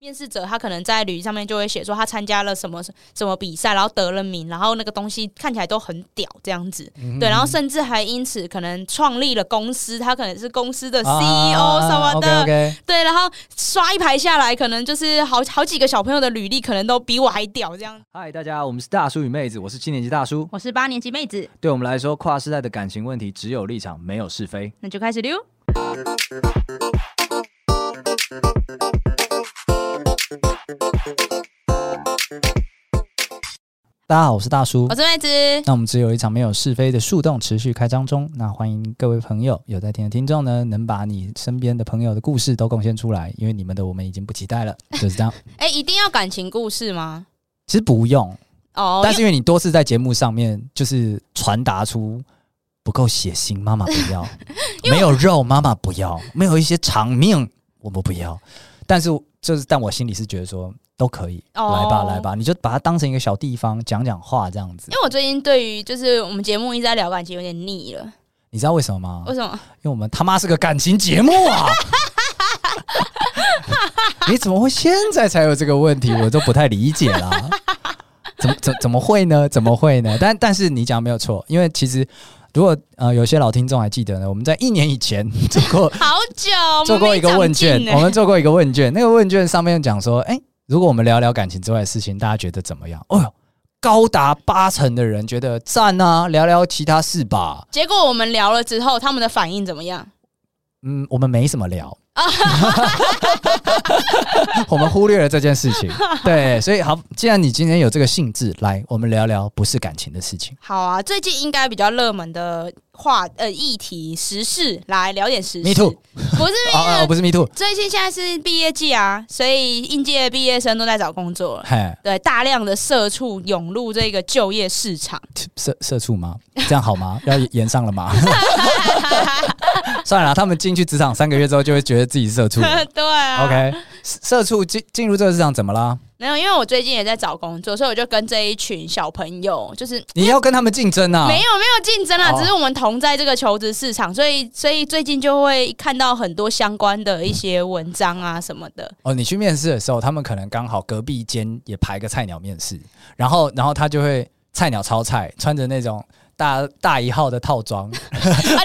面试者他可能在履历上面就会写说他参加了什么什么比赛，然后得了名，然后那个东西看起来都很屌这样子，嗯、对，然后甚至还因此可能创立了公司，他可能是公司的 CEO 什么的，啊、okay, okay 对，然后刷一排下来，可能就是好好几个小朋友的履历可能都比我还屌这样。嗨，大家，我们是大叔与妹子，我是七年级大叔，我是八年级妹子。对我们来说，跨世代的感情问题只有立场，没有是非。那就开始溜。大家好，我是大叔，我是妹子。那我们只有一场没有是非的树洞持续开张中。那欢迎各位朋友有在听的听众呢，能把你身边的朋友的故事都贡献出来，因为你们的我们已经不期待了，就是这样。哎、欸，一定要感情故事吗？其实不用哦，但是因为你多次在节目上面就是传达出不够血腥，妈妈不要；没有肉，妈妈不要；没有一些长命，我们不要。但是就是，但我心里是觉得说都可以，哦、来吧来吧，你就把它当成一个小地方讲讲话这样子。因为我最近对于就是我们节目一直在聊感情有点腻了，你知道为什么吗？为什么？因为我们他妈是个感情节目啊！你怎么会现在才有这个问题？我都不太理解啦。怎么怎怎么会呢？怎么会呢？但但是你讲没有错，因为其实。如果呃有些老听众还记得呢，我们在一年以前 做过好久做过一个问卷，我们做过一个问卷，那个问卷上面讲说，哎、欸，如果我们聊聊感情之外的事情，大家觉得怎么样？哦哟，高达八成的人觉得赞啊，聊聊其他事吧。结果我们聊了之后，他们的反应怎么样？嗯，我们没什么聊。我们忽略了这件事情，对，所以好，既然你今天有这个兴致，来，我们聊聊不是感情的事情。好啊，最近应该比较热门的话，呃，议题时事，来聊点时事。Me too，不是哦，不是 Me too。最近现在是毕业季啊，所以应届毕业生都在找工作了。嘿对，大量的社畜涌入这个就业市场。社社畜吗？这样好吗？要延上了吗？算了，他们进去职场三个月之后，就会觉得自己是社畜。对啊，OK，社畜进进入这个市场怎么了？没有，因为我最近也在找工作，所以我就跟这一群小朋友，就是你要跟他们竞争啊？没有，没有竞争啊，只是我们同在这个求职市场，所以所以最近就会看到很多相关的一些文章啊什么的。哦，你去面试的时候，他们可能刚好隔壁间也排个菜鸟面试，然后然后他就会菜鸟超菜，穿着那种。大大一号的套装，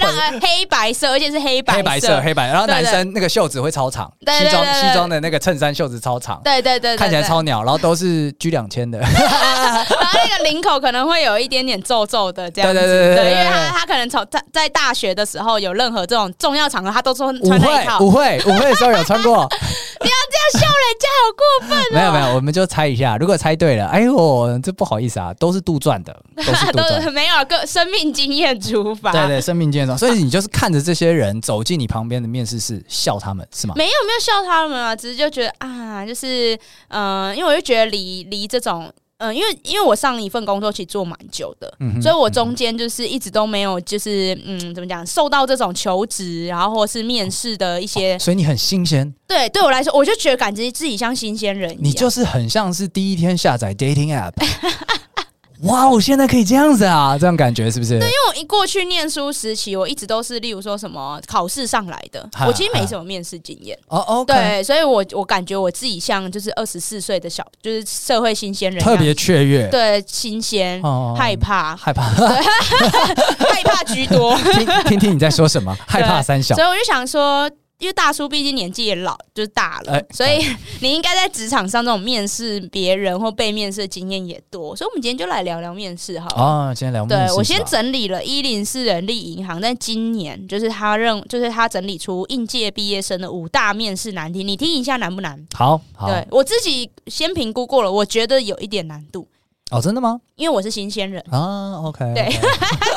两个黑白色，而且是黑白，黑白色，黑白。然后男生那个袖子会超长，西装西装的那个衬衫袖子超长，对对对，看起来超鸟。然后都是 G 两千的，然后那个领口可能会有一点点皱皱的这样子，对对对对，因为他他可能从在在大学的时候有任何这种重要场合，他都说穿那一套。舞会舞会的时候有穿过，不要笑人家，好过分。没有没有，我们就猜一下，如果猜对了，哎呦，这不好意思啊，都是杜撰的，都是杜撰，没有个。生命经验出发，对对，生命经验，所以你就是看着这些人走进你旁边的面试室，笑他们是吗？没有没有笑他们啊，只是就觉得啊，就是嗯、呃，因为我就觉得离离这种嗯、呃，因为因为我上一份工作其实做蛮久的，嗯、所以我中间就是一直都没有就是嗯，怎么讲，受到这种求职然后或是面试的一些、哦，所以你很新鲜。对，对我来说，我就觉得感觉自己像新鲜人一样，你就是很像是第一天下载 dating app。哇，我现在可以这样子啊，这样感觉是不是？对，因为我一过去念书时期，我一直都是，例如说什么考试上来的，我其实没什么面试经验。哦哦，对，所以我我感觉我自己像就是二十四岁的小，就是社会新鲜人，特别雀跃，对，新鲜，哦、害怕，害怕，害怕居多。听听听你在说什么？害怕三小，所以我就想说。因为大叔毕竟年纪也老，就是大了，欸、所以 你应该在职场上这种面试别人或被面试的经验也多，所以我们今天就来聊聊面试哈。哦，今天聊面试。对，我先整理了一零四人力银行在今年，就是他认，就是他整理出应届毕业生的五大面试难题，你听一下难不难？好，好，对我自己先评估过了，我觉得有一点难度。哦，真的吗？因为我是新鲜人啊。OK，对，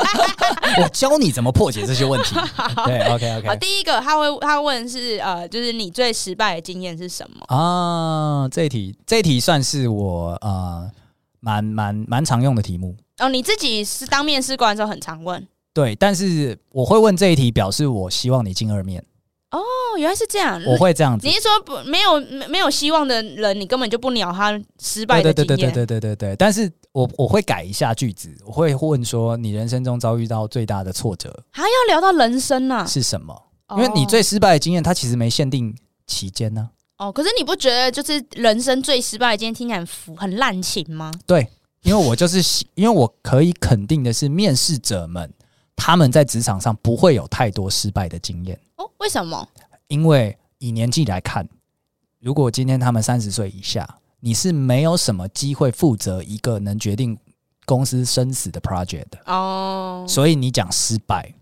我教你怎么破解这些问题。对，OK，OK。第一个他会他问是呃，就是你最失败的经验是什么啊？这一题这一题算是我呃蛮蛮蛮常用的题目。哦，你自己是当面试官的时候很常问。对，但是我会问这一题，表示我希望你进二面。哦，原来是这样。我会这样子。你是说不没有没有希望的人，你根本就不鸟他失败的经验？对对对对对对对对。但是我我会改一下句子，我会问说你人生中遭遇到最大的挫折，还要聊到人生呢？是什么？因为你最失败的经验，它其实没限定期间呢。哦，可是你不觉得就是人生最失败的，经验听起来很浮很滥情吗？对，因为我就是 因为我可以肯定的是，面试者们他们在职场上不会有太多失败的经验。哦，为什么？因为以年纪来看，如果今天他们三十岁以下，你是没有什么机会负责一个能决定公司生死的 project 的哦。所以你讲失败，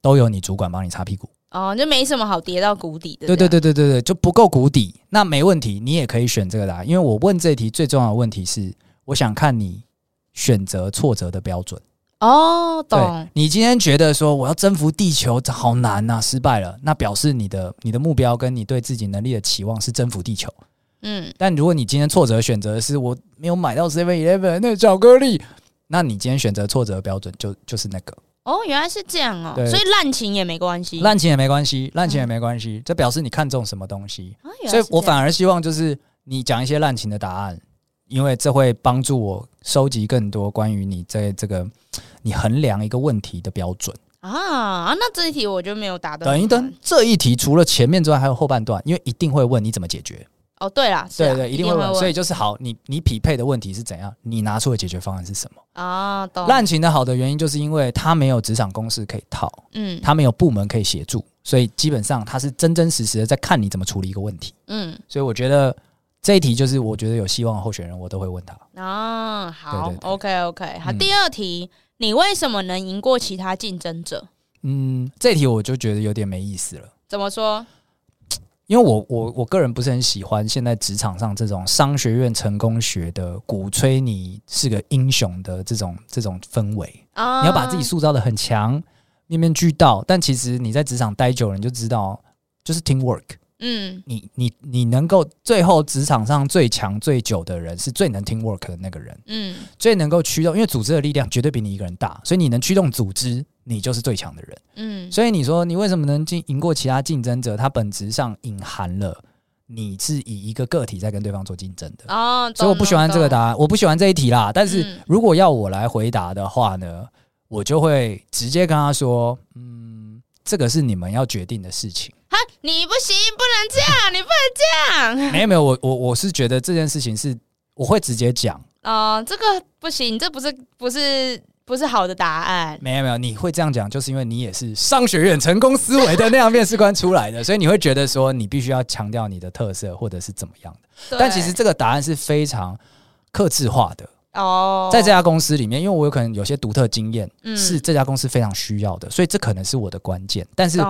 都由你主管帮你擦屁股。哦，就没什么好跌到谷底的。对对对对对对，就不够谷底，那没问题，你也可以选这个答案。因为我问这题最重要的问题是，我想看你选择挫折的标准。哦，懂。你今天觉得说我要征服地球好难呐，失败了，那表示你的你的目标跟你对自己能力的期望是征服地球。嗯，但如果你今天挫折选择的是我没有买到 Seven Eleven 那个巧克力，那你今天选择挫折的标准就就是那个。哦，原来是这样哦，所以滥情也没关系，滥情也没关系，滥情也没关系，这表示你看中什么东西。所以我反而希望就是你讲一些滥情的答案，因为这会帮助我收集更多关于你在这个 你衡量一个问题的标准啊。那这一题我就没有答对。等一等，这一题除了前面之外，还有后半段，因为一定会问你怎么解决。哦，对啦，对，对对，一定会问，问，所以就是好，你你匹配的问题是怎样？你拿出的解决方案是什么？啊，懂。滥情的好的原因就是因为他没有职场公式可以套，嗯，他没有部门可以协助，所以基本上他是真真实实的在看你怎么处理一个问题，嗯，所以我觉得这一题就是我觉得有希望的候选人，我都会问他。啊，好对对对，OK OK，好，嗯，第二题，你为什么能赢过其他竞争者？嗯，这一题我就觉得有点没意思了。怎么说？因为我我我个人不是很喜欢现在职场上这种商学院成功学的鼓吹你是个英雄的这种这种氛围啊，你要把自己塑造的很强，面面俱到，但其实你在职场待久了，你就知道就是 teamwork。嗯，你你你能够最后职场上最强最久的人，是最能 teamwork 的那个人。嗯，最能够驱动，因为组织的力量绝对比你一个人大，所以你能驱动组织，你就是最强的人。嗯，所以你说你为什么能进赢过其他竞争者？它本质上隐含了你是以一个个体在跟对方做竞争的。哦，所以我不喜欢这个答案，我不喜欢这一题啦。但是如果要我来回答的话呢，我就会直接跟他说：嗯，这个是你们要决定的事情。哈，你不行，不能这样，你不能这样。没有没有，我我我是觉得这件事情是我会直接讲。哦、呃，这个不行，这不是不是不是好的答案。没有没有，你会这样讲，就是因为你也是商学院成功思维的那样面试官出来的，所以你会觉得说你必须要强调你的特色或者是怎么样的。但其实这个答案是非常克制化的。哦，在这家公司里面，因为我有可能有些独特经验，嗯、是这家公司非常需要的，所以这可能是我的关键。但是。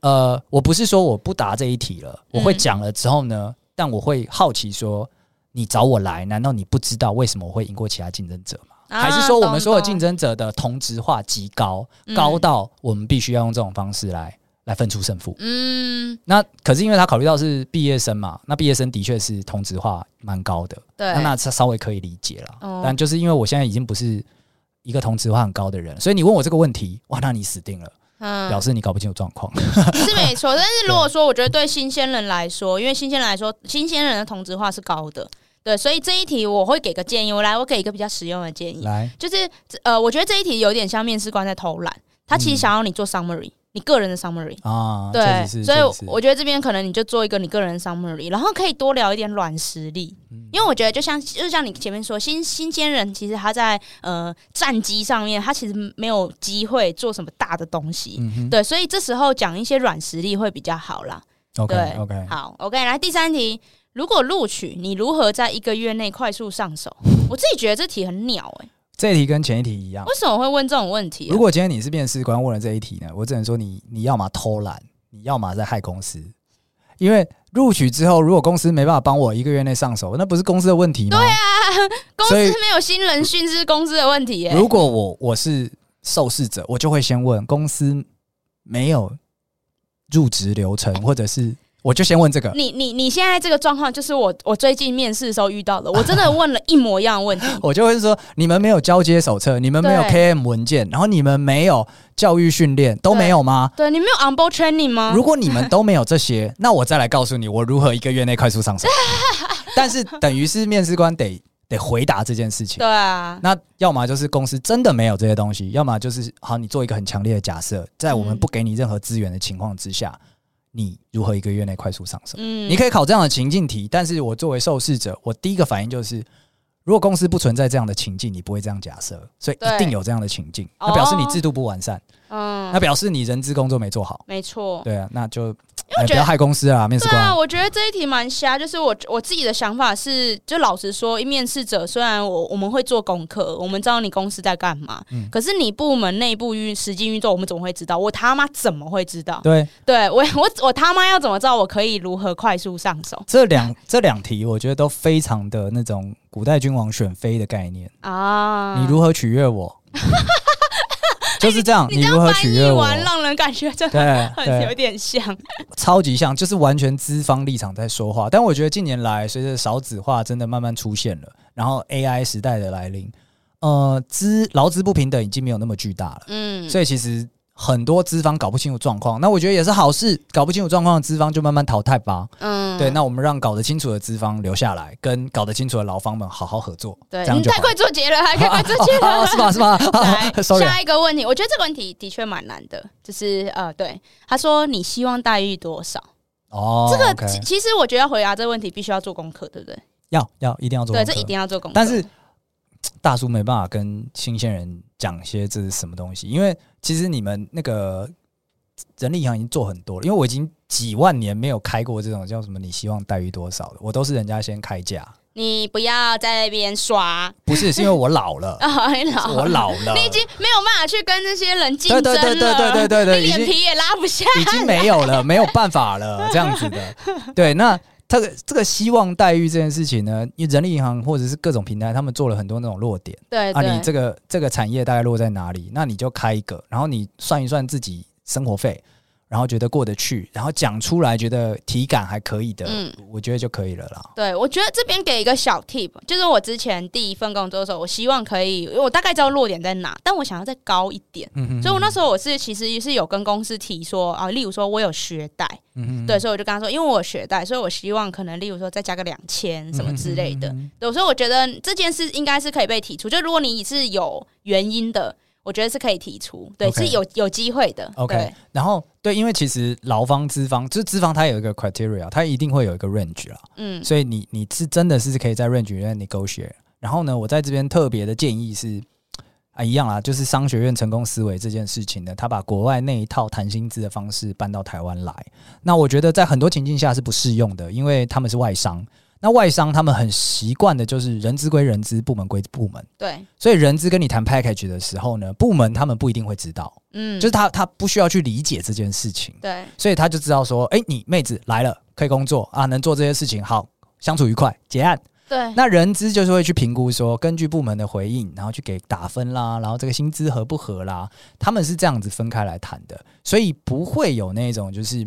呃，我不是说我不答这一题了，我会讲了之后呢，嗯、但我会好奇说，你找我来，难道你不知道为什么我会赢过其他竞争者吗？啊、还是说我们所有竞争者的同质化极高，嗯、高到我们必须要用这种方式来来分出胜负？嗯，那可是因为他考虑到是毕业生嘛，那毕业生的确是同质化蛮高的，对，那那稍微可以理解了。哦、但就是因为我现在已经不是一个同质化很高的人，所以你问我这个问题，哇，那你死定了。嗯，表示你搞不清楚状况 是没错。但是如果说，我觉得对新鲜人来说，因为新鲜人来说，新鲜人的同质化是高的，对，所以这一题我会给个建议。我来，我给一个比较实用的建议，来，就是呃，我觉得这一题有点像面试官在偷懒，他其实想要你做 summary。你个人的 summary 啊，对，所以我觉得这边可能你就做一个你个人的 summary，然后可以多聊一点软实力，嗯、因为我觉得就像就像你前面说，新新鲜人其实他在呃战机上面，他其实没有机会做什么大的东西，嗯、对，所以这时候讲一些软实力会比较好啦。OK 对 OK，好 OK，来第三题，如果录取，你如何在一个月内快速上手？我自己觉得这题很鸟诶、欸。这一题跟前一题一样，为什么会问这种问题啊？如果今天你是面试官问了这一题呢？我只能说你你要么偷懒，你要么在害公司。因为录取之后，如果公司没办法帮我一个月内上手，那不是公司的问题吗？对啊，公司没有新人训是公司的问题耶。如果我我是受试者，我就会先问公司没有入职流程，或者是。我就先问这个，你你你现在这个状况就是我我最近面试的时候遇到的，我真的问了一模一样的问题。我就会说，你们没有交接手册，你们没有 KM 文件，然后你们没有教育训练，都没有吗？对，你没有 onboard training 吗？如果你们都没有这些，那我再来告诉你，我如何一个月内快速上手。但是等于是面试官得得回答这件事情。对啊，那要么就是公司真的没有这些东西，要么就是好，你做一个很强烈的假设，在我们不给你任何资源的情况之下。你如何一个月内快速上升？嗯，你可以考这样的情境题，但是我作为受试者，我第一个反应就是，如果公司不存在这样的情境，你不会这样假设，所以一定有这样的情境，那表示你制度不完善，嗯，那表示你人资工作没做好，没错，对啊，那就。因为我觉得、害公司啊，面试官。对啊，我觉得这一题蛮瞎。就是我我自己的想法是，就老实说，一面试者虽然我我们会做功课，我们知道你公司在干嘛，嗯，可是你部门内部运实际运作，我们怎么会知道？我他妈怎么会知道？对，对我我我他妈要怎么知道我可以如何快速上手？这两这两题，我觉得都非常的那种古代君王选妃的概念啊！你如何取悦我？就是这样，你如何取悦我？让人感觉真的很 有点像，超级像，就是完全资方立场在说话。但我觉得近年来，随着少子化真的慢慢出现了，然后 AI 时代的来临，呃，资劳资不平等已经没有那么巨大了。嗯，所以其实。很多资方搞不清楚状况，那我觉得也是好事。搞不清楚状况的资方就慢慢淘汰吧。嗯，对。那我们让搞得清楚的资方留下来，跟搞得清楚的劳方们好好合作。对，这样就太快做结了，还太 快做结了，啊啊啊啊，是吧？是吧？来，下一个问题，我觉得这个问题的确蛮难的，就是呃，对，他说你希望待遇多少？哦，这个 okay 其实我觉得要回答这个问题，必须要做功课，对不对？要要一定要做功课，对，这一定要做功课。但是大叔没办法跟新鲜人讲些这是什么东西，因为其实你们那个。人力银行已经做很多了，因为我已经几万年没有开过这种叫什么“你希望待遇多少”的，我都是人家先开价。你不要在那边刷，不是，是因为我老了，哦、你老了我老了，你已经没有办法去跟这些人竞争了，对对对对对对对，你脸皮也拉不下，已经没有了，没有办法了，这样子的。对，那这个这个希望待遇这件事情呢，因为人力银行或者是各种平台，他们做了很多那种落点，对，对，啊，你这个这个产业大概落在哪里？那你就开一个，然后你算一算自己生活费。然后觉得过得去，然后讲出来觉得体感还可以的，嗯，我觉得就可以了啦。对，我觉得这边给一个小 tip，就是我之前第一份工作的时候，我希望可以，我大概知道落点在哪，但我想要再高一点。嗯哼，所以我那时候我是其实也是有跟公司提说啊，例如说我有学贷，嗯哼，对，所以我就跟他说，因为我有学贷，所以我希望可能例如说再加个两千什么之类的。对，所以我觉得这件事应该是可以被提出，就如果你是有原因的。我觉得是可以提出，对，okay, 是有有机会的。OK，然后对，因为其实劳方资方就是资方，它有一个 criteria，它一定会有一个 range 啦。嗯，所以你你是真的是可以在 range 里面 negotiate。然后呢，我在这边特别的建议是啊，一样啦，就是商学院成功思维这件事情呢，他把国外那一套谈薪资的方式搬到台湾来。那我觉得在很多情境下是不适用的，因为他们是外商。那外商他们很习惯的就是人资归人资，部门归部门。对，所以人资跟你谈 package 的时候呢，部门他们不一定会知道。嗯，就是他他不需要去理解这件事情。对，所以他就知道说，哎、欸，你妹子来了，可以工作啊，能做这些事情，好，相处愉快，结案。对，那人资就是会去评估说，根据部门的回应，然后去给打分啦，然后这个薪资合不合啦，他们是这样子分开来谈的，所以不会有那种就是，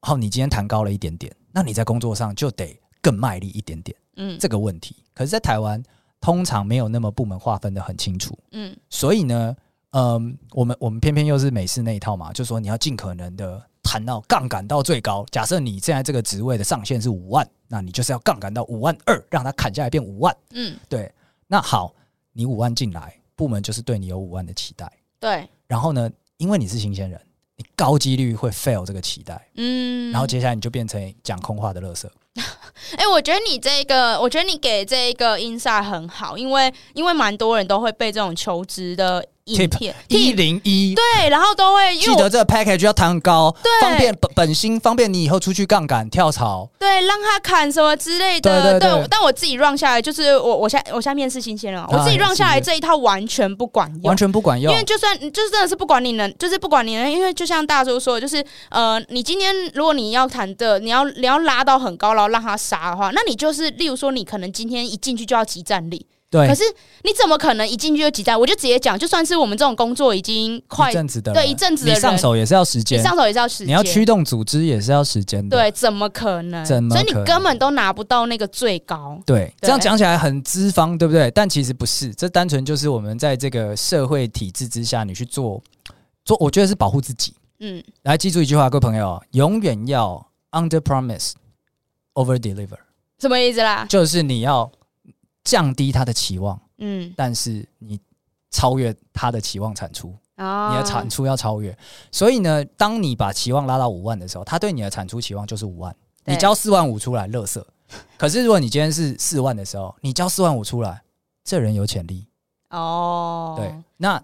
好，你今天谈高了一点点，那你在工作上就得。更卖力一点点，嗯，这个问题，可是，在台湾通常没有那么部门划分的很清楚，嗯，所以呢，嗯，我们我们偏偏又是美式那一套嘛，就是说你要尽可能的谈到杠杆到最高。假设你现在这个职位的上限是五万，那你就是要杠杆到五万二，让它砍下来变五万，嗯，对。那好，你五万进来，部门就是对你有五万的期待，对。然后呢，因为你是新鲜人，你高几率会 fail 这个期待，嗯，然后接下来你就变成讲空话的垃圾。哎、我觉得你这个，我觉得你给这一个 insight 很好，因为因为蛮多人都会被这种求职的。影片一零一。对，然后都会记得这个 package 要弹很高，对，方便本本心，方便你以后出去杠杆跳槽，对，让他砍什么之类的，对。但我自己 run 下来，就是我我现我现在面试新鲜人，啊、我自己 run 下来这一套完全不管用，完全不管用，因为就算就是真的是不管你能，就是不管你能，因为就像大叔说，就是呃，你今天如果你要谈的，你要你要拉到很高，然后让他杀的话，那你就是例如说，你可能今天一进去就要集战力。对，可是你怎么可能一进去就挤在？我就直接讲，就算是我们这种工作已经快一阵子的，对一阵子的人，你上手也是要时间，上手也是要时间，你要驱动组织也是要时间的。对，怎么可能？怎么可能？所以你根本都拿不到那个最高。对，对这样讲起来很资方，对不对？但其实不是，这单纯就是我们在这个社会体制之下，你去做做，我觉得是保护自己。嗯，来记住一句话，各位朋友，永远要 under promise over deliver。什么意思啦？就是你要。降低他的期望，嗯，但是你超越他的期望产出，哦，你的产出要超越。所以呢，当你把期望拉到五万的时候，他对你的产出期望就是五万。你交四万五出来，乐色。可是如果你今天是四万的时候，你交四万五出来，这人有潜力。哦，对，那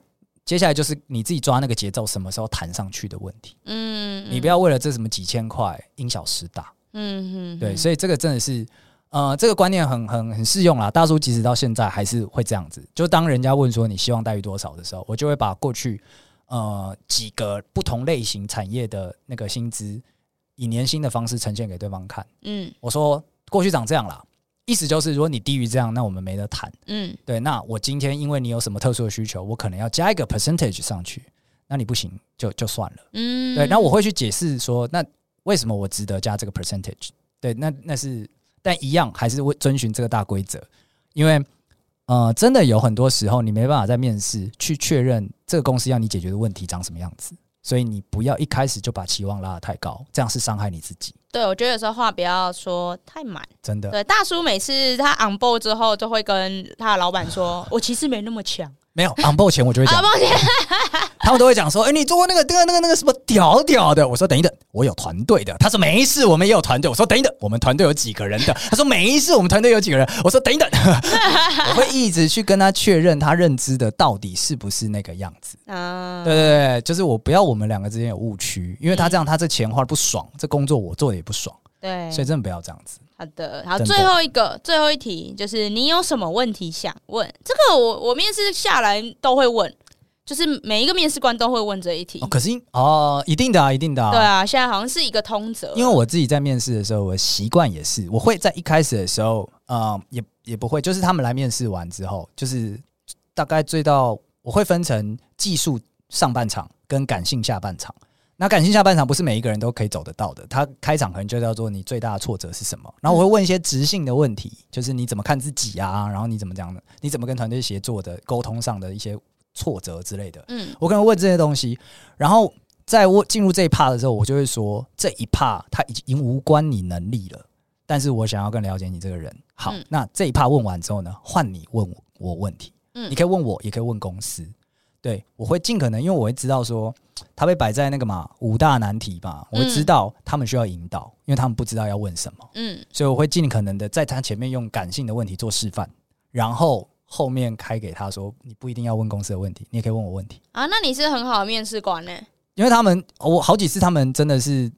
接下来就是你自己抓那个节奏，什么时候弹上去的问题。嗯，你不要为了这什么几千块因小失大。嗯哼，对，所以这个真的是，呃，这个观念很很很适用啦。大叔即使到现在还是会这样子，就当人家问说你希望待遇多少的时候，我就会把过去呃几个不同类型产业的那个薪资。以年薪的方式呈现给对方看。嗯，我说过去长这样啦，意思就是如果你低于这样，那我们没得谈。嗯，对。那我今天因为你有什么特殊的需求，我可能要加一个 percentage 上去，那你不行就就算了。嗯，对。那我会去解释说，那为什么我值得加这个 percentage？对，那那是但一样还是会遵循这个大规则，因为呃，真的有很多时候你没办法在面试去确认这个公司要你解决的问题长什么样子。所以你不要一开始就把期望拉得太高，这样是伤害你自己。对，我觉得有时候话不要说太满，真的。对，大叔每次他 on board 之后，就会跟他的老板说：“ 我其实没那么强。”没有 on board 前我就会讲，他们都会讲说：“哎、欸，你做过那个、那个、那个、那个什么屌屌的？”我说：“等一等，我有团队的。”他说：“没事，我们也有团队。”我说：“等一等，我们团队有几个人的？”他说：“没事，我们团队有几个人？”我说：“等一等。”我会一直去跟他确认他认知的到底是不是那个样子。啊，对对对，就是我不要我们两个之间有误区，因为他这样，他这钱花的不爽，这工作我做的也不爽。对，所以真的不要这样子。好的，好，最后一个，最后一题就是你有什么问题想问？这个我我面试下来都会问，就是每一个面试官都会问这一题。哦、可是哦，一定的啊，一定的啊。对啊，现在好像是一个通则。因为我自己在面试的时候，我习惯也是，我会在一开始的时候，呃，也也不会，就是他们来面试完之后，就是大概追到我会分成技术上半场跟感性下半场。那感性下半场不是每一个人都可以走得到的，他开场可能就叫做你最大的挫折是什么？然后我会问一些直性的问题，就是你怎么看自己啊？然后你怎么讲的？你怎么跟团队协作的？沟通上的一些挫折之类的。嗯，我可能问这些东西，然后在我进入这一 part 的时候，我就会说这一 part 它已经无关你能力了，但是我想要更了解你这个人。好，那这一 part 问完之后呢，换你问我问题。嗯，你可以问我，也可以问公司。对，我会尽可能，因为我会知道说，他被摆在那个嘛五大难题吧，我会知道他们需要引导，因为他们不知道要问什么，嗯，所以我会尽可能的在他前面用感性的问题做示范，然后后面开给他说，你不一定要问公司的问题，你也可以问我问题啊。那你是很好的面试官呢？因为他们我好几次他们真的是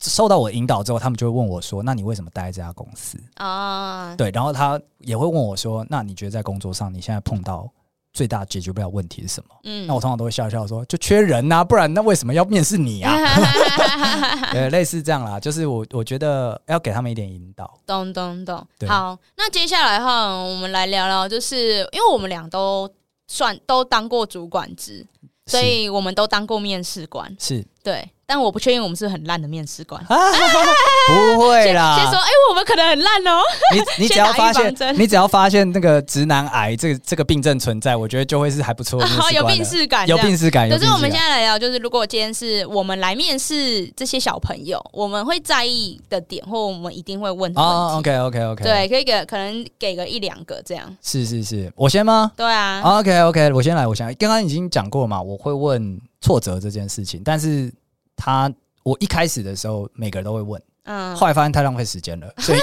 受到我引导之后，他们就会问我说，那你为什么待在这家公司啊？对，然后他也会问我说，那你觉得在工作上你现在碰到？最大解决不了问题是什么？嗯，那我通常都会笑笑说，就缺人呐、啊，不然那为什么要面试你啊？对，类似这样啦，就是我我觉得要给他们一点引导。懂懂懂。好，那接下来哈，我们来聊聊，就是因为我们俩都算都当过主管职，所以我们都当过面试官。是，对。但我不确定我们是很烂的面试官，啊，不会啦。先，先说，哎、欸，我们可能很烂哦。你你只要发现，你只要发现那个直男癌这个这个病症存在，我觉得就会是还不错的面试官。有病识感，有病识感。可是我们现在来聊，就是如果今天是我们来面试这些小朋友，我们会在意的点，或我们一定会问。哦，OK OK OK，对，可以给可能给个一两个这样。是是是，我先吗？对啊。OK OK，我先来，我先来。刚刚已经讲过嘛，我会问挫折这件事情，但是他。我一开始的时候，每个人都会问，嗯，后来发现太浪费时间了，所以，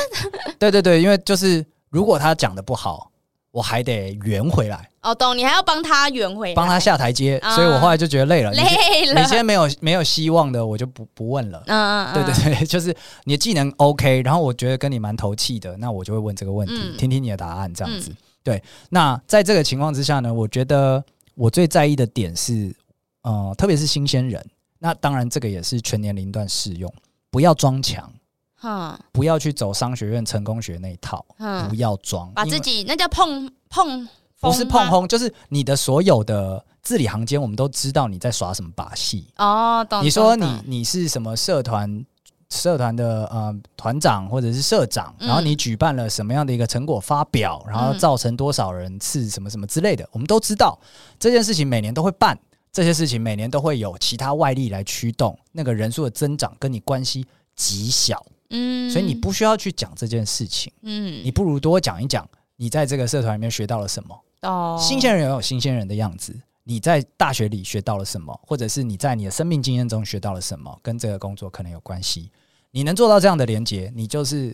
对对对，因为就是如果他讲的不好，我还得圆回来。哦，懂，你还要帮他圆回来，帮他下台阶，所以我后来就觉得累了，累了。你现在没有没有希望的，我就不不问了。嗯嗯，对对对，就是你的技能 OK，然后我觉得跟你蛮投契的，那我就会问这个问题，听听你的答案，这样子。对，那在这个情况之下呢，我觉得我最在意的点是，呃，特别是新鲜人。那当然，这个也是全年龄段适用。不要装强，哈，不要去走商学院成功学那一套，不要装，把自己那叫碰碰，不是碰轰，就是你的所有的字里行间，我们都知道你在耍什么把戏哦。懂。你说你你是什么社团社团的呃团长或者是社长，然后你举办了什么样的一个成果发表，然后造成多少人次什么什么之类的，我们都知道这件事情每年都会办。这些事情每年都会有其他外力来驱动，那个人数的增长跟你关系极小，嗯，所以你不需要去讲这件事情，嗯，你不如多讲一讲你在这个社团里面学到了什么。哦，新鲜人有新鲜人的样子，你在大学里学到了什么，或者是你在你的生命经验中学到了什么，跟这个工作可能有关系。你能做到这样的连接，你就是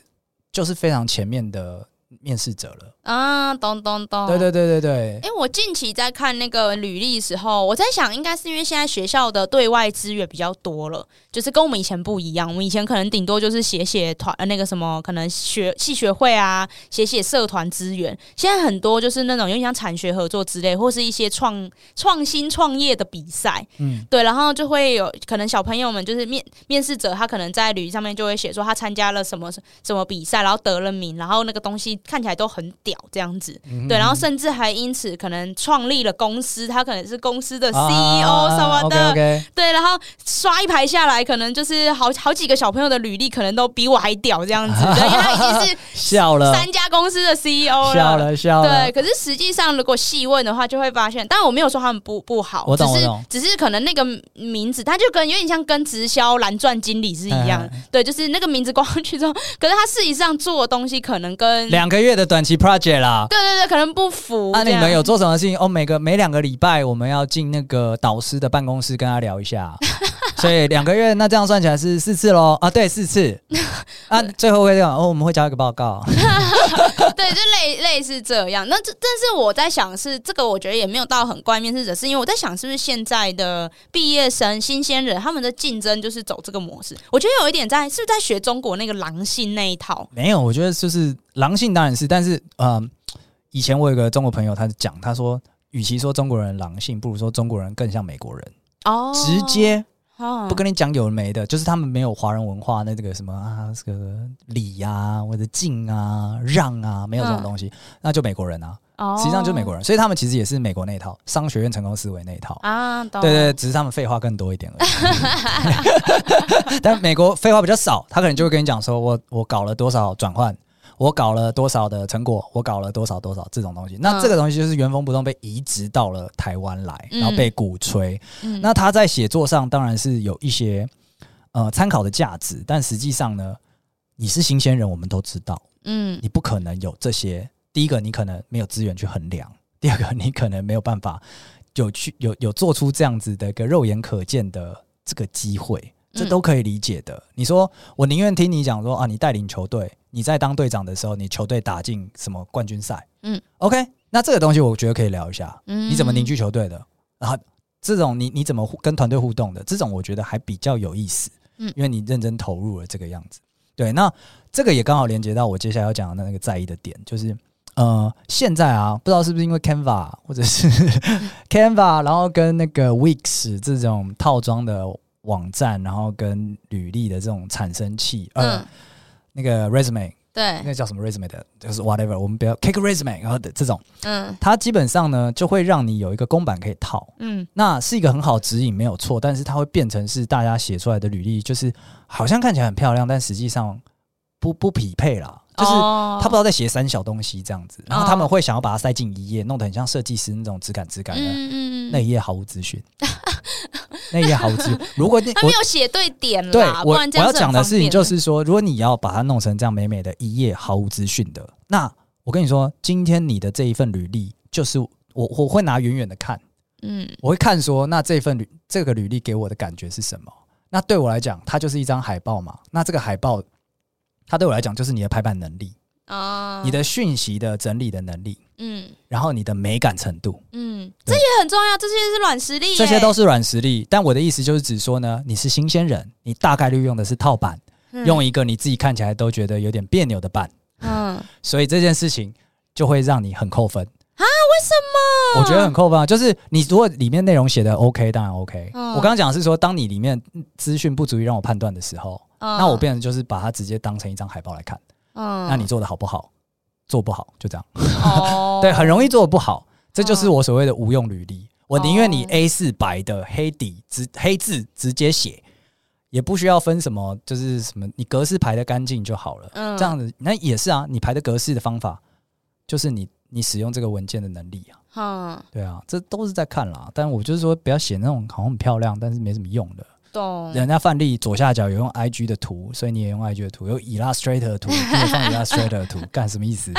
就是非常前面的面试者了。啊，懂懂懂，对对对对对。哎、欸，我近期在看那个履历的时候，我在想，应该是因为现在学校的对外资源比较多了，就是跟我们以前不一样。我们以前可能顶多就是写写团，呃，那个什么，可能学系学会啊，写写社团资源。现在很多就是那种有点像产学合作之类，或是一些创创新创业的比赛。嗯，对，然后就会有可能小朋友们就是面面试者，他可能在履历上面就会写说他参加了什么什么比赛，然后得了名，然后那个东西看起来都很屌。这样子，对，然后甚至还因此可能创立了公司，他可能是公司的 CEO 什么的，啊、okay, okay 对，然后刷一排下来，可能就是好好几个小朋友的履历，可能都比我还屌这样子，对，因为他已经是 笑了三家公司的 CEO 了，笑了笑了，对。可是实际上，如果细问的话，就会发现，但我没有说他们不不好，我懂，只是我，只是可能那个名字，他就跟有点像跟直销蓝钻经理是一样，对，就是那个名字挂上去之后，可是他事实际上做的东西可能跟两个月的短期 project 啦，对对对。可能不符。那、啊、你们有做什么事情？哦，每个每两个礼拜我们要进那个导师的办公室跟他聊一下，所以两个月那这样算起来是四次喽。啊，对，四次。啊，最后会这样哦，我们会交一个报告。对，就类类似这样。那这但是我在想是这个，我觉得也没有到很怪面试者，是因为我在想是不是现在的毕业生、新鲜人他们的竞争就是走这个模式。我觉得有一点在是不是在学中国那个狼性那一套？没有，我觉得就是狼性当然是，但是嗯。呃以前我有个中国朋友，他讲，他说，与其说中国人狼性，不如说中国人更像美国人哦，直接不跟你讲有没的，就是他们没有华人文化，那这个什么啊，这个礼啊或者敬啊让啊，没有这种东西，嗯、那就美国人啊，实际上就是美国人，所以他们其实也是美国那一套商学院成功思维那一套。啊，对，对对，只是他们废话更多一点而已，但美国废话比较少，他可能就会跟你讲说我我搞了多少转换。我搞了多少的成果？我搞了多少多少这种东西？那这个东西就是原封不动被移植到了台湾来，然后被鼓吹。嗯、那他在写作上当然是有一些呃参考的价值，但实际上呢，你是新鲜人，我们都知道，嗯，你不可能有这些。第一个，你可能没有资源去衡量；第二个，你可能没有办法有去有有做出这样子的一个肉眼可见的这个机会。这都可以理解的。你说，我宁愿听你讲说啊，你带领球队，你在当队长的时候，你球队打进什么冠军赛？嗯，OK，那这个东西我觉得可以聊一下。嗯，你怎么凝聚球队的？然后这种你你怎么跟团队互动的？这种我觉得还比较有意思。嗯，因为你认真投入了这个样子。对，那这个也刚好连接到我接下来要讲的那个在意的点，就是呃，现在啊，不知道是不是因为 Canva 或者是 Canva，然后跟那个 Wix 这种套装的。网站，然后跟履历的这种产生器，呃，嗯、那个 resume，对，那个叫什么 resume 的，就是 whatever，我们不要 kick resume，然后的这种，嗯，它基本上呢就会让你有一个公版可以套，嗯，那是一个很好指引，没有错，但是它会变成是大家写出来的履历，就是好像看起来很漂亮，但实际上不不匹配啦，就是他不知道在写三小东西这样子，然后他们会想要把它塞进一页，弄得很像设计师那种质感质感的，嗯嗯，那一页毫无资讯。那也好记。如果你他没有写对点啦，对，我我要讲的事情就是说，如果你要把它弄成这样美美的一页毫无资讯的，那我跟你说，今天你的这一份履历，就是我我会拿远远的看，嗯，我会看说，那这份履这个履历给我的感觉是什么？那对我来讲，它就是一张海报嘛。那这个海报，它对我来讲就是你的排版能力。啊，你的讯息的整理的能力，嗯，然后你的美感程度，嗯，这也很重要，这些是软实力，这些都是软实力。但我的意思就是指说呢，你是新鲜人，你大概率用的是套版，用一个你自己看起来都觉得有点别扭的版，嗯，所以这件事情就会让你很扣分啊？为什么？我觉得很扣分啊，就是你如果里面内容写的 OK，当然 OK。我刚刚讲的是说，当你里面资讯不足以让我判断的时候，那我变成就是把它直接当成一张海报来看。嗯，那你做的好不好？做不好就这样。哦，对，很容易做的不好，这就是我所谓的无用履历。我宁愿你 A 四白的黑底直黑字直接写，也不需要分什么，就是什么你格式排的干净就好了。嗯，这样子那也是啊，你排的格式的方法就是你你使用这个文件的能力啊。嗯，对啊，这都是在看啦。但我就是说，不要写那种好像很漂亮，但是没什么用的。懂。人家范例左下角有用 IG 的图，所以你也用 IG 的图，有 Illustrator 的图，你也放 Illustrator 的图，干什么意思？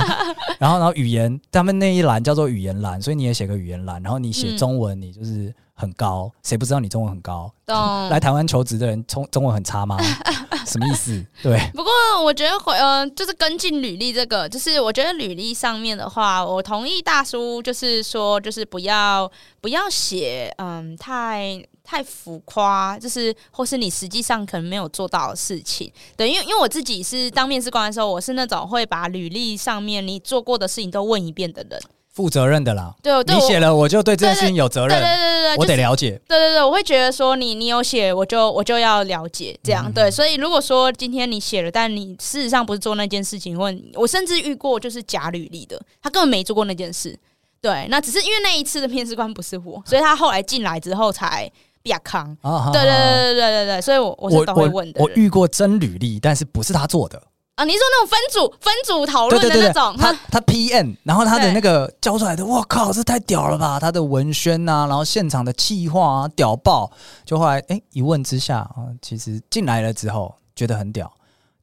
然后，然后语言，他们那一栏叫做语言栏，所以你也写个语言栏。然后你写中文，你就是很高，谁、嗯、不知道你中文很高？懂。来台湾求职的人，中中文很差吗？什么意思？对。不过我觉得，呃，就是跟进履历这个，就是我觉得履历上面的话，我同意大叔，就是说，就是不要不要写，嗯，太太浮夸，就是或是你实际上可能没有做到的事情。对，因为因为我自己是当面试官的时候，我是那种会把履历上面你做过的事情都问一遍的人。负责任的啦，对，对你写了，我就对这件事情有责任，对对对对对，我得了解，对对对，我会觉得说你你有写，我就我就要了解，这样、嗯、对。所以如果说今天你写了，但你事实上不是做那件事情，或我甚至遇过就是假履历的，他根本没做过那件事，对，那只是因为那一次的面试官不是我，所以他后来进来之后才比较康，啊、对对对对对对对，所以我我是都会问的我。我遇过真履历，但是不是他做的。啊，你说那种分组分组讨论的那种，他他 PM，然后他的那个交出来的，我靠，这太屌了吧！他的文宣啊，然后现场的企划啊，屌爆！就后来哎、欸，一问之下啊，其实进来了之后觉得很屌。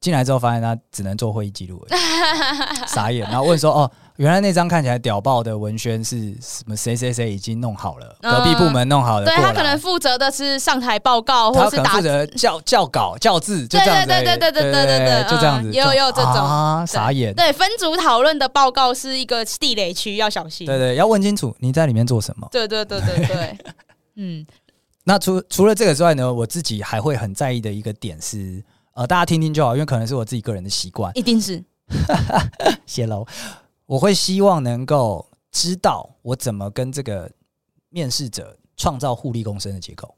进来之后发现他只能做会议记录，傻眼。然后问说：“哦，原来那张看起来屌爆的文宣是什么？谁谁谁已经弄好了，嗯、隔壁部门弄好了。”对，他可能负责的是上台报告，或是打负责校校稿、教字，就这样子。对对对对对对对对，就这样子。也有也有这种啊，傻眼。对，分组讨论的报告是一个地雷区，要小心。对，对对，要问清楚你在里面做什么。对对对对对，嗯。那除除了这个之外呢，我自己还会很在意的一个点是。呃，大家听听就好，因为可能是我自己个人的习惯，一定是泄露。我会希望能够知道我怎么跟这个面试者创造互利共生的结构。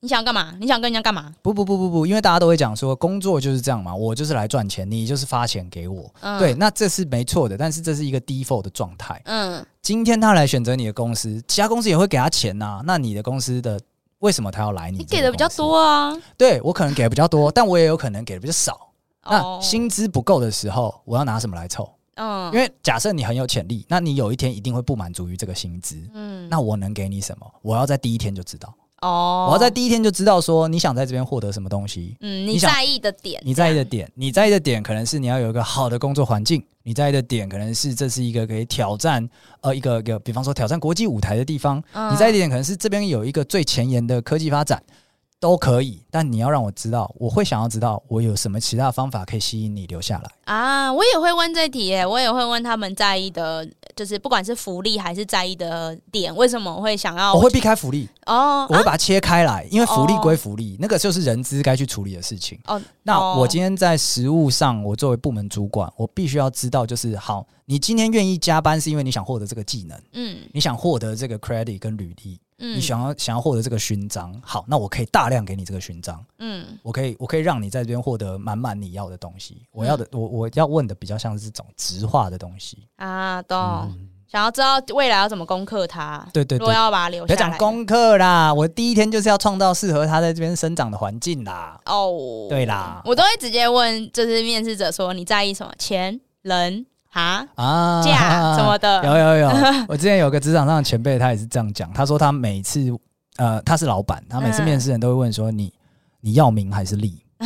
你想干嘛？你想跟人家干嘛？不不不不不，因为大家都会讲说，工作就是这样嘛，我就是来赚钱，你就是发钱给我。嗯，对，那这是没错的，但是这是一个 default 的状态。嗯，今天他来选择你的公司，其他公司也会给他钱呐，那你的公司的。为什么他要来你？你给的比较多啊。对，我可能给的比较多，但我也有可能给的比较少。那薪资不够的时候，我要拿什么来凑？嗯，因为假设你很有潜力，那你有一天一定会不满足于这个薪资。嗯，那我能给你什么？我要在第一天就知道。哦，我要在第一天就知道说你想在这边获得什么东西。嗯，你在意的点，你在意的点，你在意的点可能是你要有一个好的工作环境。你在意的点可能是这是一个可以挑战呃一个一个，比方说挑战国际舞台的地方。你在意的点可能是这边有一个最前沿的科技发展。都可以，但你要让我知道，我会想要知道我有什么其他方法可以吸引你留下来啊！我也会问这题耶，我也会问他们在意的，就是不管是福利还是在意的点，为什么我会想要？我会避开福利哦，我会把它切开来，因为福利归福利，那个就是人资该去处理的事情哦。那我今天在实务上，我作为部门主管，我必须要知道，就是好，你今天愿意加班是因为你想获得这个技能，嗯，你想获得这个 credit 跟履历。嗯，你想要想要获得这个勋章，好，那我可以大量给你这个勋章。嗯，我可以我可以让你在这边获得满满你要的东西。我要的，我我要问的比较像是这种直化的东西啊，懂？嗯，想要知道未来要怎么攻克它？对对对，我要把它留下来。别讲攻克啦，我第一天就是要创造适合它在这边生长的环境啦。哦，对啦，我都会直接问，就是面试者说你在意什么？钱、人。啊啊，价 什么的，有有有。我之前有个职场上的前辈，他也是这样讲。他说他每次，呃，他是老板，他每次面试人都会问说你：“你你要名还是利？”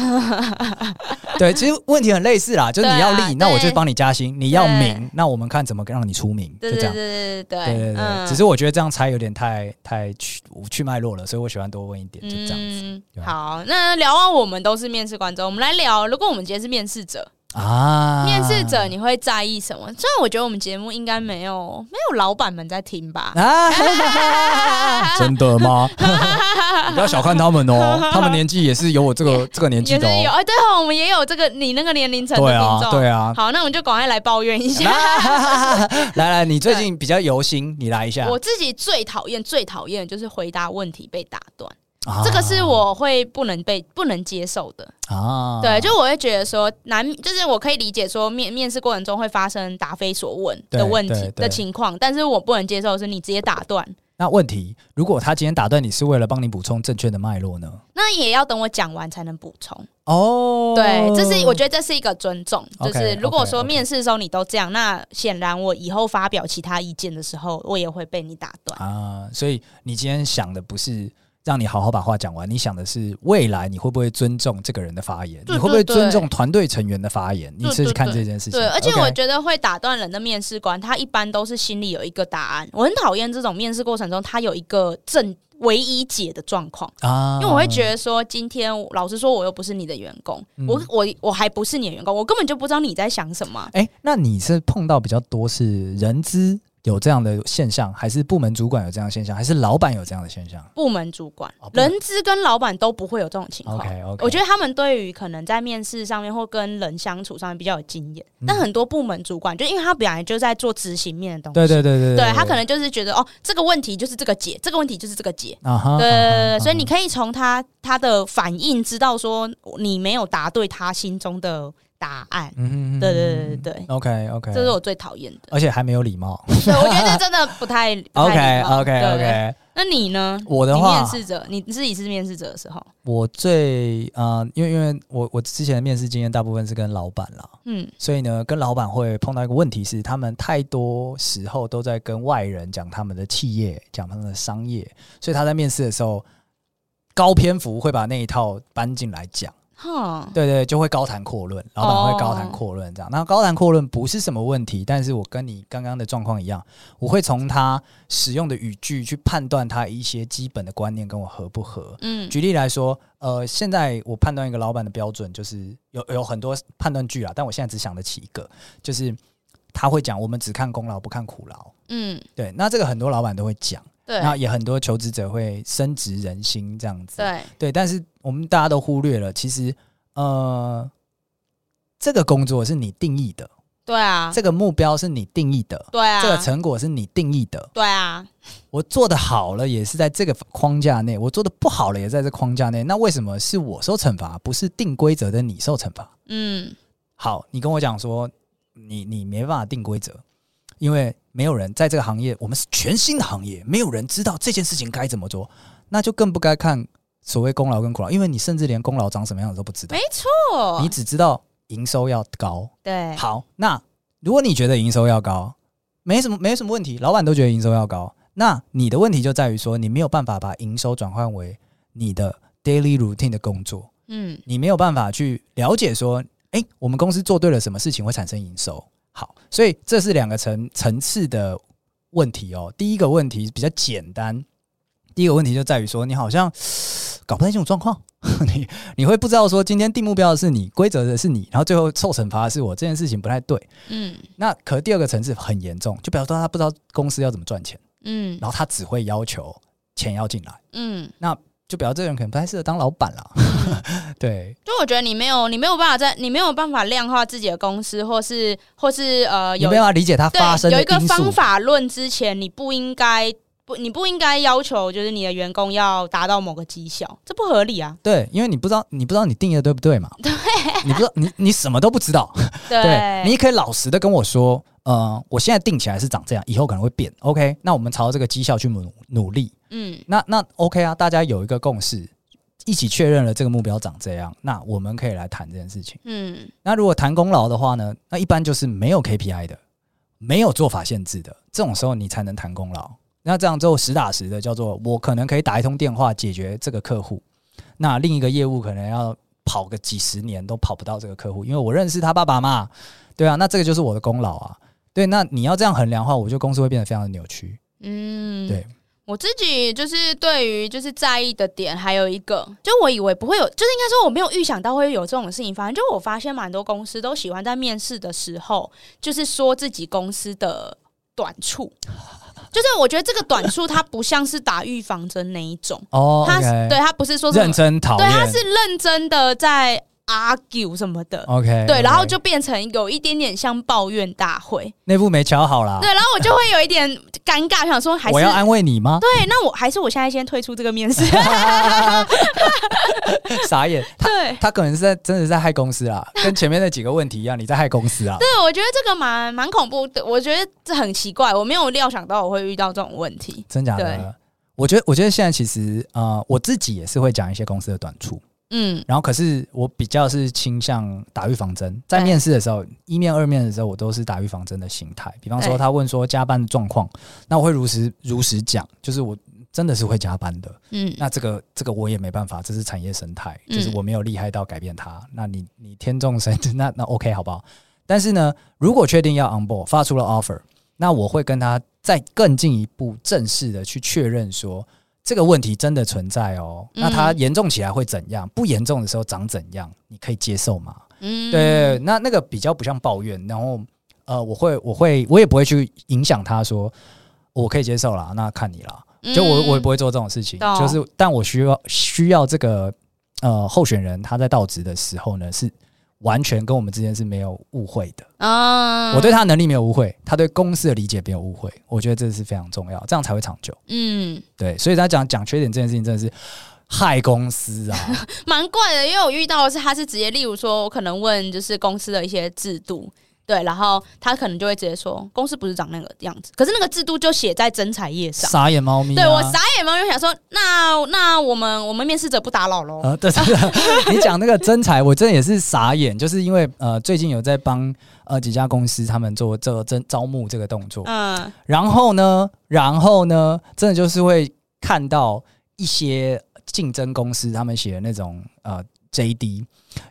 对，其实问题很类似啦，就是你要利，那我就帮你加薪；你要名，那我们看怎么让你出名。就这样，对对对对对对。只是我觉得这样猜有点太太去去脉络了，所以我喜欢多问一点，就这样子。好，那聊完我们都是面试官之后，我们来聊，如果我们今天是面试者。啊，面试者你会在意什么？虽然我觉得我们节目应该没有没有老板们在听吧？啊，真的吗？你 不要小看他们哦，他们年纪也是有我这个 这个年纪的哦。有哎，对哦，我们也有这个你那个年龄层的听众。对啊，对啊。好，那我们就赶快来抱怨一下。来来，你最近比较忧心，你来一下。我自己最讨厌最讨厌就是回答问题被打断。这个是我会不能被不能接受的啊，对，就我会觉得说难，就是我可以理解说面面试过程中会发生答非所问的问题的情况，但是我不能接受是你直接打断。那问题，如果他今天打断你是为了帮你补充正确的脉络呢？那也要等我讲完才能补充哦。对，这是我觉得这是一个尊重，就是如果说面试的时候你都这样，那显然我以后发表其他意见的时候，我也会被你打断啊。所以你今天想的不是。让你好好把话讲完，你想的是未来你会不会尊重这个人的发言，你会不会尊重团队成员的发言？你是看这件事情。对，而且我觉得会打断人的面试官，他一般都是心里有一个答案。我很讨厌这种面试过程中他有一个正唯一解的状况啊，因为我会觉得说，今天老实说，我又不是你的员工，嗯、我我我还不是你的员工，我根本就不知道你在想什么。哎、欸，那你是碰到比较多是人资？有这样的现象，还是部门主管有这样的现象，还是老板有这样的现象？部门主管、哦、人资跟老板都不会有这种情况。OK OK，我觉得他们对于可能在面试上面或跟人相处上面比较有经验、嗯，但很多部门主管就因为他本来就在做执行面的东西，对对对对他可能就是觉得哦，这个问题就是这个解，这个问题就是这个解啊哈，对对对对，啊，所以你可以从他他的反应知道说你没有答对他心中的。答案，嗯，对对对对对，OK OK，这是我最讨厌的，而且还没有礼貌。对，我觉得这真的不太，OK OK OK。那你呢？我的话，面试者，你自己是面试者的时候，我最啊、呃，因为因为我我之前的面试经验大部分是跟老板啦，嗯，所以呢，跟老板会碰到一个问题是，他们太多时候都在跟外人讲他们的企业，讲他们的商业，所以他在面试的时候高篇幅会把那一套搬进来讲。哼，对对，就会高谈阔论，老板会高谈阔论这样。那、oh. 高谈阔论不是什么问题，但是我跟你刚刚的状况一样，我会从他使用的语句去判断他一些基本的观念跟我合不合。嗯，举例来说，呃，现在我判断一个老板的标准就是有有很多判断句啊，但我现在只想得起一个，就是他会讲我们只看功劳不看苦劳。嗯，对，那这个很多老板都会讲。对，那也很多求职者会升职人心这样子。对对，但是我们大家都忽略了，其实呃，这个工作是你定义的。对啊，这个目标是你定义的。对啊，这个成果是你定义的。对啊，我做的好了也是在这个框架内，我做的不好了也在这框架内。那为什么是我受惩罚，不是定规则的你受惩罚？嗯，好，你跟我讲说，你你没办法定规则。因为没有人在这个行业，我们是全新的行业，没有人知道这件事情该怎么做，那就更不该看所谓功劳跟苦劳，因为你甚至连功劳长什么样子都不知道。没错，你只知道营收要高。对，好，那如果你觉得营收要高，没什么没什么问题，老板都觉得营收要高，那你的问题就在于说，你没有办法把营收转换为你的 daily routine 的工作。嗯，你没有办法去了解说，哎，我们公司做对了什么事情会产生营收。好，所以这是两个层层次的问题哦。第一个问题比较简单，第一个问题就在于说，你好像搞不太清楚状况，你你会不知道说，今天定目标的是你，规则的是你，然后最后受惩罚的是我，这件事情不太对。嗯，那可第二个层次很严重，就比如说他不知道公司要怎么赚钱，嗯，然后他只会要求钱要进来，嗯，那。就表示这个人可能不太适合当老板了，对。就我觉得你没有，你没有办法在，你没有办法量化自己的公司，或是或是呃，有没有办法理解它发生的。有一个方法论之前，你不应该不，你不应该要求就是你的员工要达到某个绩效，这不合理啊。对，因为你不知道，你不知道你定义的对不对嘛？对，你不知道，你你什么都不知道。对，对你可以老实的跟我说，呃，我现在定起来是长这样，以后可能会变。OK，那我们朝这个绩效去努努力。嗯，那那 OK 啊，大家有一个共识，一起确认了这个目标长这样，那我们可以来谈这件事情。嗯，那如果谈功劳的话呢，那一般就是没有 KPI 的，没有做法限制的，这种时候你才能谈功劳。那这样之后实打实的叫做，我可能可以打一通电话解决这个客户，那另一个业务可能要跑个几十年都跑不到这个客户，因为我认识他爸爸嘛，对啊，那这个就是我的功劳啊。对，那你要这样衡量的话，我觉得公司会变得非常的扭曲。嗯，对。我自己就是对于就是在意的点，还有一个，就我以为不会有，就是应该说我没有预想到会有这种事情发生。就我发现蛮多公司都喜欢在面试的时候，就是说自己公司的短处。就是我觉得这个短处，它不像是打预防针那一种哦，他对它不是说认真讨厌，对它是认真的在。Argue 什么的，OK，对然后就变成有一点点像抱怨大会，内部没瞧好啦。对，然后我就会有一点 尴尬，想说还是我要安慰你吗？对，那我还是我现在先退出这个面试，傻眼，他对他可能是在真的是在害公司啊，跟前面那几个问题一样，你在害公司啊？对，我觉得这个蛮蛮恐怖的，我觉得这很奇怪，我没有料想到我会遇到这种问题，真假的？我觉得，我觉得现在其实呃，我自己也是会讲一些公司的短处。嗯，然后可是我比较是倾向打预防针，在面试的时候，一面二面的时候，我都是打预防针的心态。比方说，他问说加班的状况，那我会如实如实讲，就是我真的是会加班的。嗯，那这个这个我也没办法，这是产业生态，就是我没有厉害到改变它。嗯、那你你天纵神，那那 OK 好不好？但是呢，如果确定要 on board，发出了 offer，那我会跟他再更进一步正式的去确认说，这个问题真的存在哦。那它严重起来会怎样？不严重的时候长怎样？你可以接受吗？嗯，对，那那个比较不像抱怨，然后呃，我会我会我也不会去影响他说我可以接受啦，那看你啦。就我我也不会做这种事情，就是但我需要需要这个呃候选人他在到职的时候呢是。完全跟我们之间是没有误会的啊！我对他的能力没有误会，他对公司的理解没有误会，我觉得这是非常重要，这样才会长久。嗯，对，所以他讲讲缺点这件事情真的是害公司啊，蛮怪的。因为我遇到的是，他是直接，例如说，我可能问就是公司的一些制度。对，然后他可能就会直接说，公司不是长那个样子，可是那个制度就写在征才页上。傻眼猫咪、啊，对我傻眼猫咪想说，那那我们我们面试者不打扰喽。呃，对对对，你讲那个征才，我真的也是傻眼，就是因为呃最近有在帮呃几家公司他们做这个征招募这个动作，嗯，然后呢，然后呢，真的就是会看到一些竞争公司他们写的那种呃 JD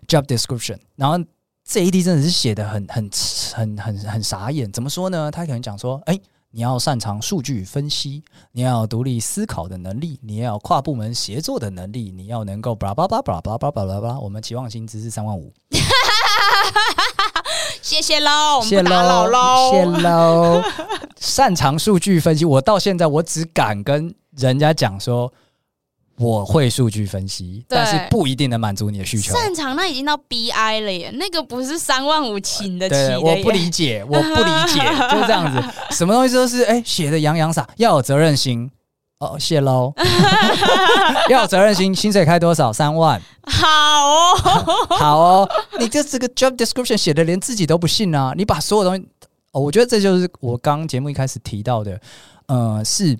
job description，然后。这一题真的是写的很很很很很傻眼，怎么说呢？他可能讲说，哎，你要擅长数据分析，你要有独立思考的能力，你要有跨部门协作的能力，你要能够巴拉巴拉巴拉巴拉巴拉巴拉。我们期望薪资是三万五。谢谢喽，谢喽，谢喽。擅长数据分析，我到现在我只敢跟人家讲说。我会数据分析，但是不一定能满足你的需求。擅长那已经到 BI 了耶，那个不是三万五请得起的。我不理解，我不理解，就是这样子，什么东西都是哎写的洋洋洒，要有责任心哦，谢喽。要有责任心，薪水开多少？三万。好哦，好哦，你这这个 job description 写的连自己都不信啊！你把所有东西，哦，我觉得这就是我刚节目一开始提到的，呃，是。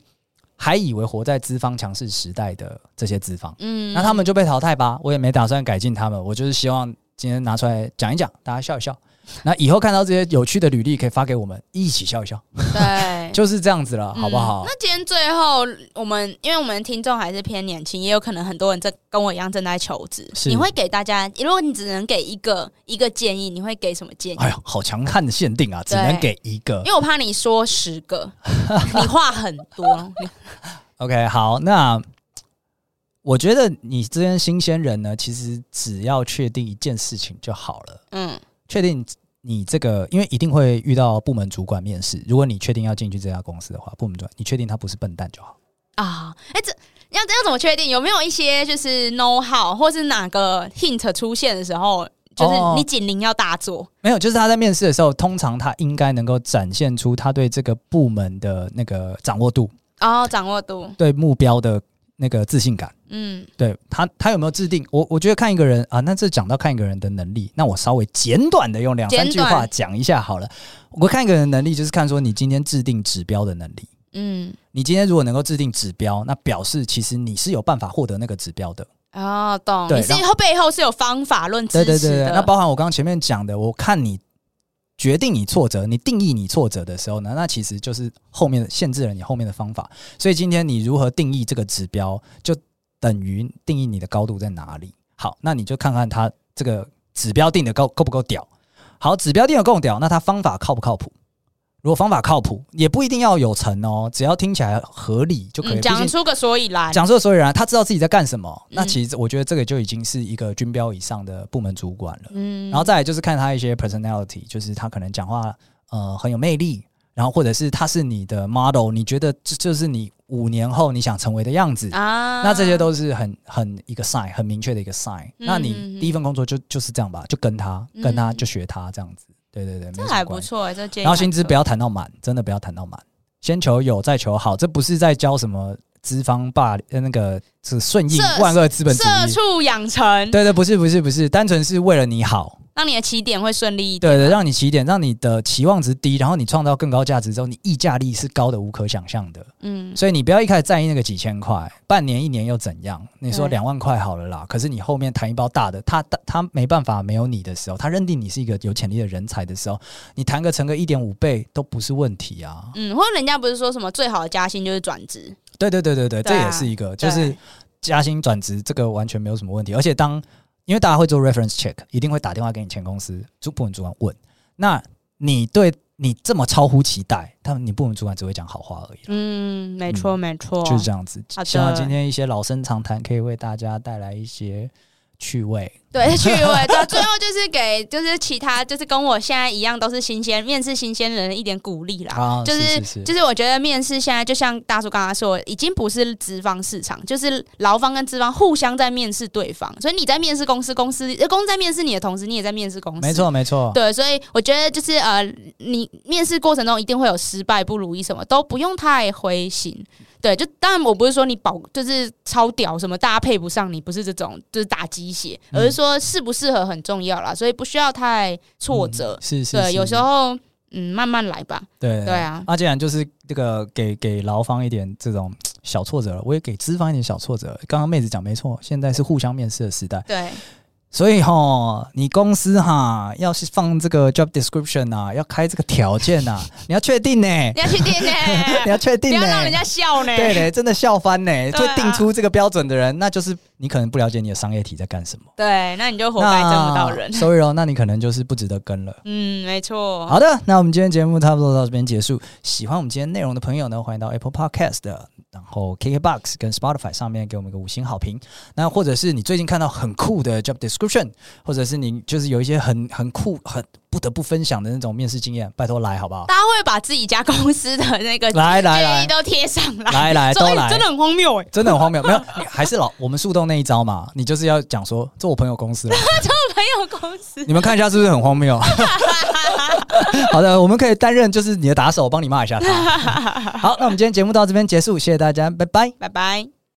还以为活在资方强势时代的这些资方，嗯，那他们就被淘汰吧。我也没打算改进他们，我就是希望今天拿出来讲一讲，大家笑一笑。那以后看到这些有趣的履历，可以发给我们一起笑一笑。对，就是这样子了，好不好？嗯，那今天最后，我们因为我们听众还是偏年轻，也有可能很多人在跟我一样正在求职。你会给大家，如果你只能给一个一个建议，你会给什么建议？哎呀，好强悍的限定啊，只能给一个，因为我怕你说十个，你话很多。OK，好，那我觉得你这些新鲜人呢，其实只要确定一件事情就好了。嗯。确定你这个，因为一定会遇到部门主管面试。如果你确定要进去这家公司的话，部门主管，你确定他不是笨蛋就好啊。哎，这要要怎么确定？有没有一些就是 know how，或是哪个 hint 出现的时候，就是你警铃要大作？哦，没有，就是他在面试的时候，通常他应该能够展现出他对这个部门的那个掌握度哦，掌握度，对目标的。那个自信感，嗯，对他，他有没有制定？我我觉得看一个人啊，那这讲到看一个人的能力，那我稍微简短的用两三句话讲一下好了。我看一个人的能力，就是看说你今天制定指标的能力，嗯，你今天如果能够制定指标，那表示其实你是有办法获得那个指标的。哦，懂，对，你是后背后是有方法论支持的。对对对对，那包含我刚刚前面讲的，我看你。决定你挫折，你定义你挫折的时候呢，那其实就是后面限制了你后面的方法。所以今天你如何定义这个指标，就等于定义你的高度在哪里。好，那你就看看他这个指标定的高够不够屌。好，指标定的够屌，那他方法靠不靠谱？如果方法靠谱，也不一定要有成哦，只要听起来合理就可以。讲出个所以然，讲出个所以然，他知道自己在干什么。嗯、那其实我觉得这个就已经是一个军标以上的部门主管了。嗯，然后再来就是看他一些 personality，就是他可能讲话呃很有魅力，然后或者是他是你的 model，你觉得这就是你五年后你想成为的样子啊？那这些都是很很一个 sign，很明确的一个 sign。嗯、那你第一份工作就就是这样吧，就跟他跟他就学他这样子。对对对，这还不错欸，这然后薪资不要谈到满，真的不要谈到满，先求有再求好，这不是在教什么资方霸那个是顺应万恶资本主义，社畜养成。对对，不是不是不是，单纯是为了你好，让你的起点会顺利一点。对对，让你起点，让你的期望值低，然后你创造更高价值之后，你溢价力是高的无可想象的。嗯，所以你不要一开始在意那个几千块，半年一年又怎样？你说两万块好了啦，可是你后面谈一包大的，他他没办法没有你的时候，他认定你是一个有潜力的人才的时候，你谈个成个一点五倍都不是问题啊。嗯，或者人家不是说什么最好的加薪就是转职？对对对对对，这也是一个，就是加薪转职这个完全没有什么问题，而且当。因为大家会做 reference check，一定会打电话给你前公司主部门主管问。那你对你这么超乎期待，他们你部门主管只会讲好话而已。嗯，没错，没错，就是这样子。希望今天一些老生常谈可以为大家带来一些趣味。对，趣味。对，最后就是给就是其他就是跟我现在一样都是新鲜面试新鲜人一点鼓励啦。啊、就是是是是就是我觉得面试现在就像大叔刚刚说，已经不是资方市场，就是劳方跟资方互相在面试对方。所以你在面试公司，公司公司在面试你的同时，你也在面试公司。没错，没错。对，所以我觉得就是呃，你面试过程中一定会有失败、不如意，什么都不用太灰心。对，就当然我不是说你保就是超屌什么，大家配不上你，不是这种，就是打鸡血，而是说适不适合很重要啦，所以不需要太挫折。嗯、是是，是，对，有时候嗯，慢慢来吧。对对啊，那既然就是这个给给劳方一点这种小挫折了，我也给资方一点小挫折。刚刚妹子讲没错，现在是互相面试的时代。对。所以哈，你公司哈要是放这个 job description 啊，要开这个条件啊，你要确定呢，你要确定呢，你要确定呢，不要让人家笑呢，对嘞，真的笑翻呢，就定出这个标准的人，那就是你可能不了解你的商业体在干什么。对，那你就活该争不到人。Sorry 哦，那你可能就是不值得跟了。嗯，没错。好的，那我们今天节目差不多到这边结束。喜欢我们今天内容的朋友呢，欢迎到 Apple Podcast 的。然后 KKBOX 跟 Spotify 上面给我们一个五星好评。那或者是你最近看到很酷的 job description，或者是你就是有一些很很酷、很不得不分享的那种面试经验，拜托来好不好？大家会把自己家公司的那个来来来都贴上来，来来 都来，真的很荒谬哎，真的很荒谬。没有，还是老我们树洞那一招嘛，你就是要讲说做我朋友公司了，这我朋友公司，你们看一下是不是很荒谬？好的，我们可以担任就是你的打手，帮你骂一下他。好，那我们今天节目到这边结束，谢谢大家，拜拜，拜拜。